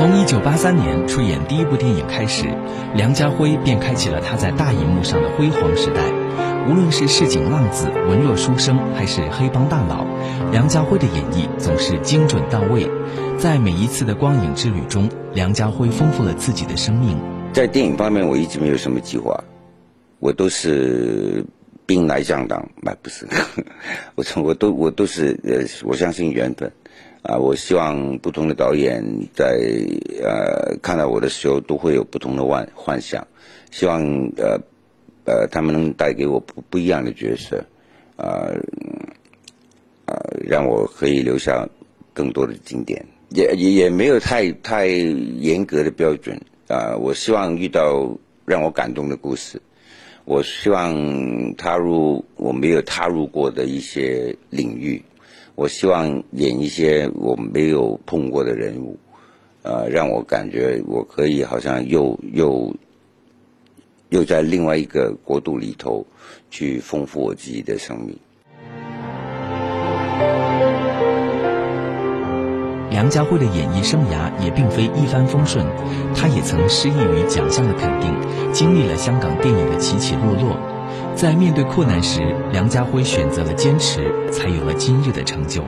从一九八三年出演第一部电影开始，梁家辉便开启了他在大荧幕上的辉煌时代。无论是市井浪子、文弱书生，还是黑帮大佬，梁家辉的演绎总是精准到位。在每一次的光影之旅中，梁家辉丰富了自己的生命。在电影方面，我一直没有什么计划，我都是兵来将挡，那不是，我从我都我都是呃，我相信缘分。啊，我希望不同的导演在呃看到我的时候，都会有不同的幻幻想，希望呃呃他们能带给我不不一样的角色，啊啊让我可以留下更多的经典，也也也没有太太严格的标准啊。我希望遇到让我感动的故事，我希望踏入我没有踏入过的一些领域。我希望演一些我没有碰过的人物，呃，让我感觉我可以好像又又又在另外一个国度里头去丰富我自己的生命。梁家辉的演艺生涯也并非一帆风顺，他也曾失意于奖项的肯定，经历了香港电影的起起落落。在面对困难时，梁家辉选择了坚持，才有了今日的成就。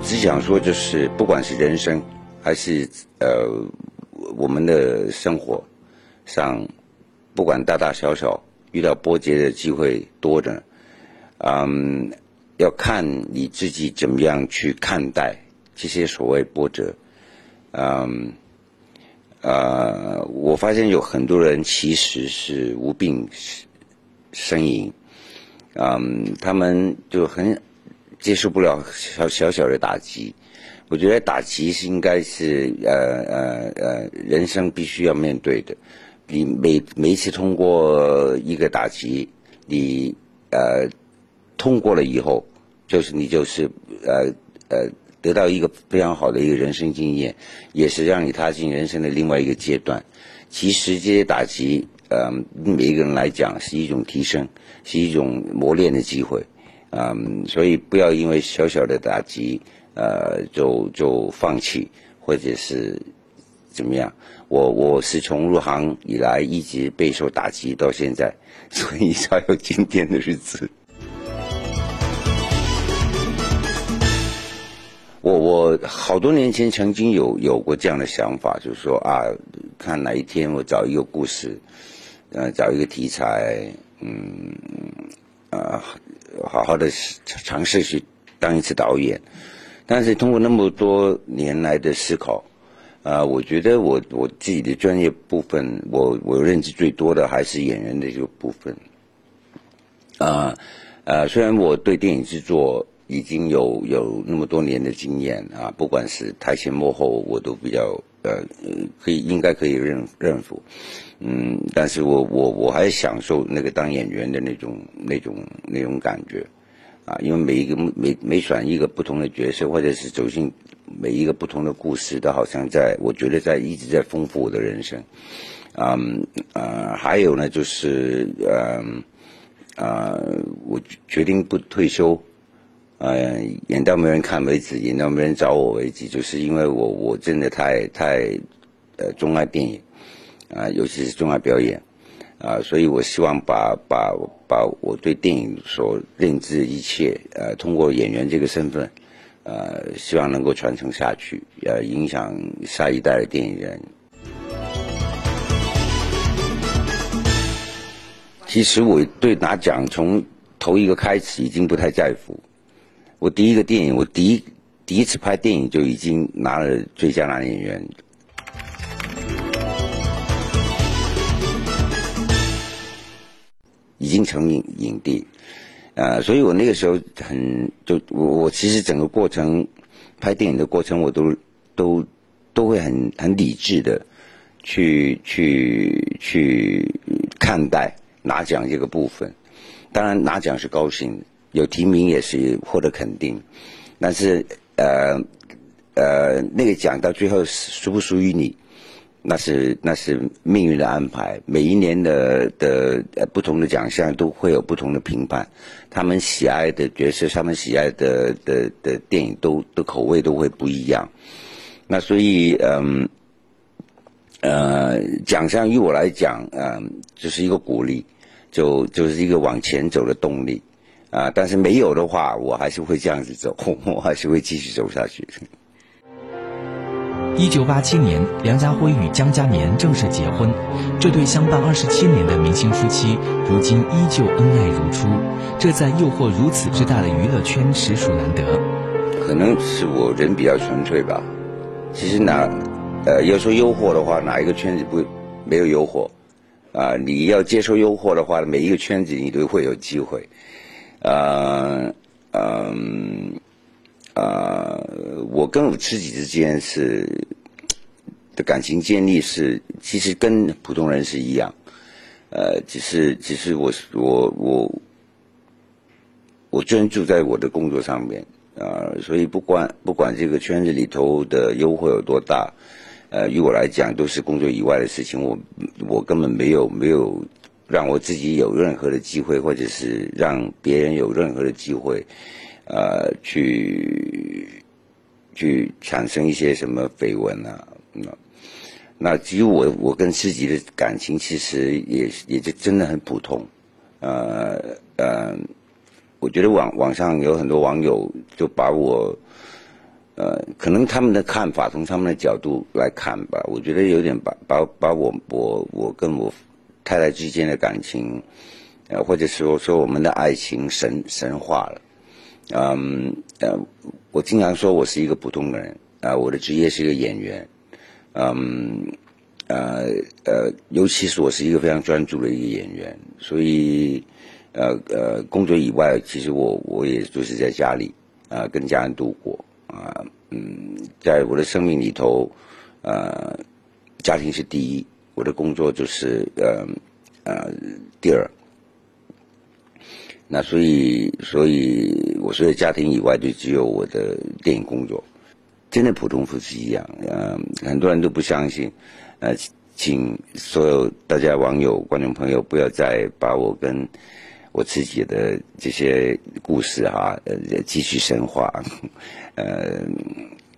只想说，就是不管是人生，还是呃我们的生活上，不管大大小小，遇到波折的机会多着，嗯，要看你自己怎么样去看待这些所谓波折，嗯。呃，我发现有很多人其实是无病呻吟，嗯，他们就很接受不了小小小的打击。我觉得打击是应该是呃呃呃人生必须要面对的。你每每一次通过一个打击，你呃通过了以后，就是你就是呃呃。得到一个非常好的一个人生经验，也是让你踏进人生的另外一个阶段。其实这些打击，呃，每一个人来讲是一种提升，是一种磨练的机会，嗯，所以不要因为小小的打击，呃，就就放弃，或者是怎么样。我我是从入行以来一直备受打击到现在，所以才有今天的日子。好多年前曾经有有过这样的想法，就是说啊，看哪一天我找一个故事，呃，找一个题材，嗯，啊，好好的尝试去当一次导演。但是通过那么多年来的思考，啊，我觉得我我自己的专业部分，我我认知最多的还是演员的这个部分。啊，呃，虽然我对电影制作。已经有有那么多年的经验啊，不管是台前幕后，我都比较呃可以应该可以认认服，嗯，但是我我我还享受那个当演员的那种那种那种感觉，啊，因为每一个每每选一个不同的角色，或者是走进每一个不同的故事，都好像在我觉得在一直在丰富我的人生，嗯呃，还有呢就是嗯啊，我决定不退休。呃，演到没人看为止，演到没人找我为止，就是因为我我真的太太呃钟爱电影啊，尤其是钟爱表演啊，所以我希望把把把我对电影所认知的一切呃，通过演员这个身份呃，希望能够传承下去，呃，影响下一代的电影人。其实我对拿奖从头一个开始已经不太在乎。我第一个电影，我第一第一次拍电影就已经拿了最佳男演员，已经成影影帝，呃，所以我那个时候很就我我其实整个过程拍电影的过程，我都都都会很很理智的去去去看待拿奖这个部分，当然拿奖是高兴。有提名也是获得肯定，但是呃呃那个奖到最后属不属于你，那是那是命运的安排。每一年的的不同的奖项都会有不同的评判，他们喜爱的角色，他们喜爱的的的电影都的口味都会不一样。那所以嗯。呃，奖项于我来讲，嗯，就是一个鼓励，就就是一个往前走的动力，啊，但是没有的话，我还是会这样子走，我还是会继续走下去。一九八七年，梁家辉与江嘉年正式结婚，这对相伴二十七年的明星夫妻，如今依旧恩爱如初，这在诱惑如此之大的娱乐圈实属难得。可能是我人比较纯粹吧，其实哪。呃，要说诱惑的话，哪一个圈子不没有诱惑？啊，你要接受诱惑的话，每一个圈子你都会有机会。呃，嗯，呃，我跟我自己之间是的感情建立是，其实跟普通人是一样。呃，只是只是我我我我专注在我的工作上面啊，所以不管不管这个圈子里头的诱惑有多大。呃，于我来讲都是工作以外的事情，我我根本没有没有让我自己有任何的机会，或者是让别人有任何的机会，呃，去去产生一些什么绯闻啊？那那至于我我跟自己的感情，其实也也就真的很普通，呃呃，我觉得网网上有很多网友就把我。呃，可能他们的看法从他们的角度来看吧，我觉得有点把把把我我我跟我太太之间的感情，呃，或者说说我们的爱情神神化了。嗯呃，我经常说我是一个普通人啊，我的职业是一个演员。嗯呃呃，尤其是我是一个非常专注的一个演员，所以呃呃，工作以外，其实我我也就是在家里啊，跟家人度过。啊，嗯，在我的生命里头，呃，家庭是第一，我的工作就是呃呃第二。那所以，所以我所有家庭以外，就只有我的电影工作，真的普通夫妻一样。呃，很多人都不相信，呃，请所有大家网友、观众朋友不要再把我跟。我自己的这些故事哈，呃，继续深化，呃，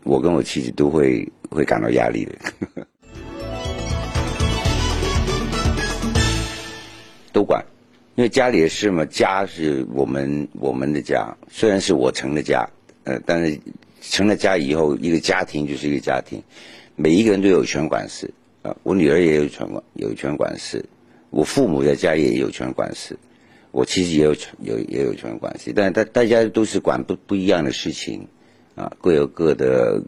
我跟我妻子都会会感到压力的，都管，因为家里的事嘛，家是我们我们的家，虽然是我成了家，呃，但是成了家以后，一个家庭就是一个家庭，每一个人都有权管事啊，我女儿也有权管有权管事，我父母在家也有权管事。我其实也有权有也有权管事，但是大大家都是管不不一样的事情，啊，各有各的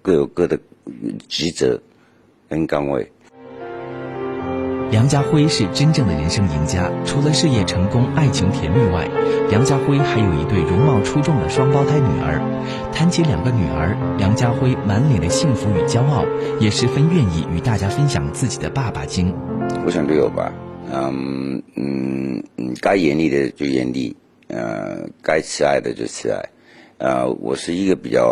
各有各的职责跟岗位。梁家辉是真正的人生赢家，除了事业成功、爱情甜蜜外，梁家辉还有一对容貌出众的双胞胎女儿。谈起两个女儿，梁家辉满脸的幸福与骄傲，也十分愿意与大家分享自己的爸爸经。我想都有吧。嗯嗯嗯，该严厉的就严厉，呃，该慈爱的就慈爱，呃，我是一个比较，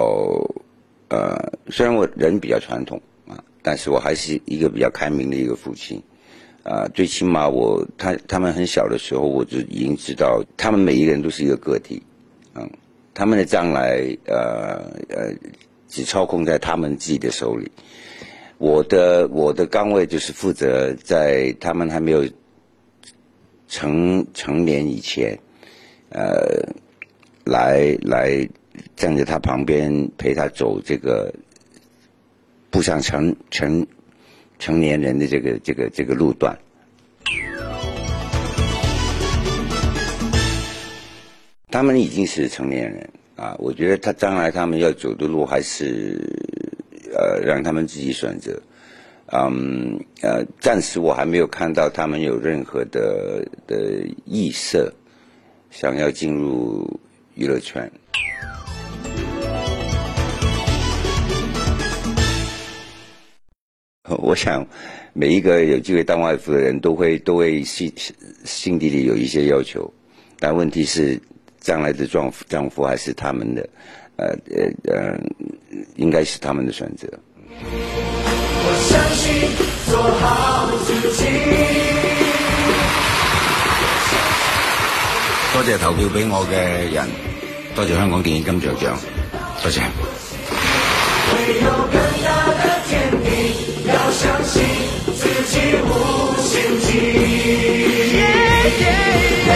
呃，虽然我人比较传统啊，但是我还是一个比较开明的一个父亲，啊，最起码我他他们很小的时候，我就已经知道，他们每一个人都是一个个体，嗯，他们的将来，呃呃，只操控在他们自己的手里，我的我的岗位就是负责在他们还没有。成成年以前，呃，来来站在他旁边陪他走这个步上成成成年人的这个这个这个路段。他们已经是成年人啊，我觉得他将来他们要走的路还是呃让他们自己选择。嗯，呃，暂时我还没有看到他们有任何的的意色，想要进入娱乐圈。我想，每一个有机会当外父的人都会都会心心底里有一些要求，但问题是，将来的丈夫丈夫还是他们的，呃呃呃，应该是他们的选择。相信，做好自己。多謝投票俾我嘅人，多謝香港電影金像獎，多謝。唯有。相信自己无限极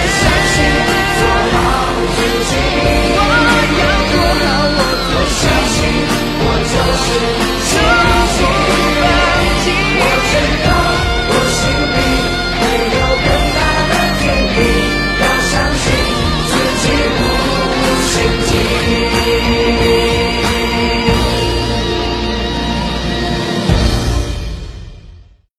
相信做好自己。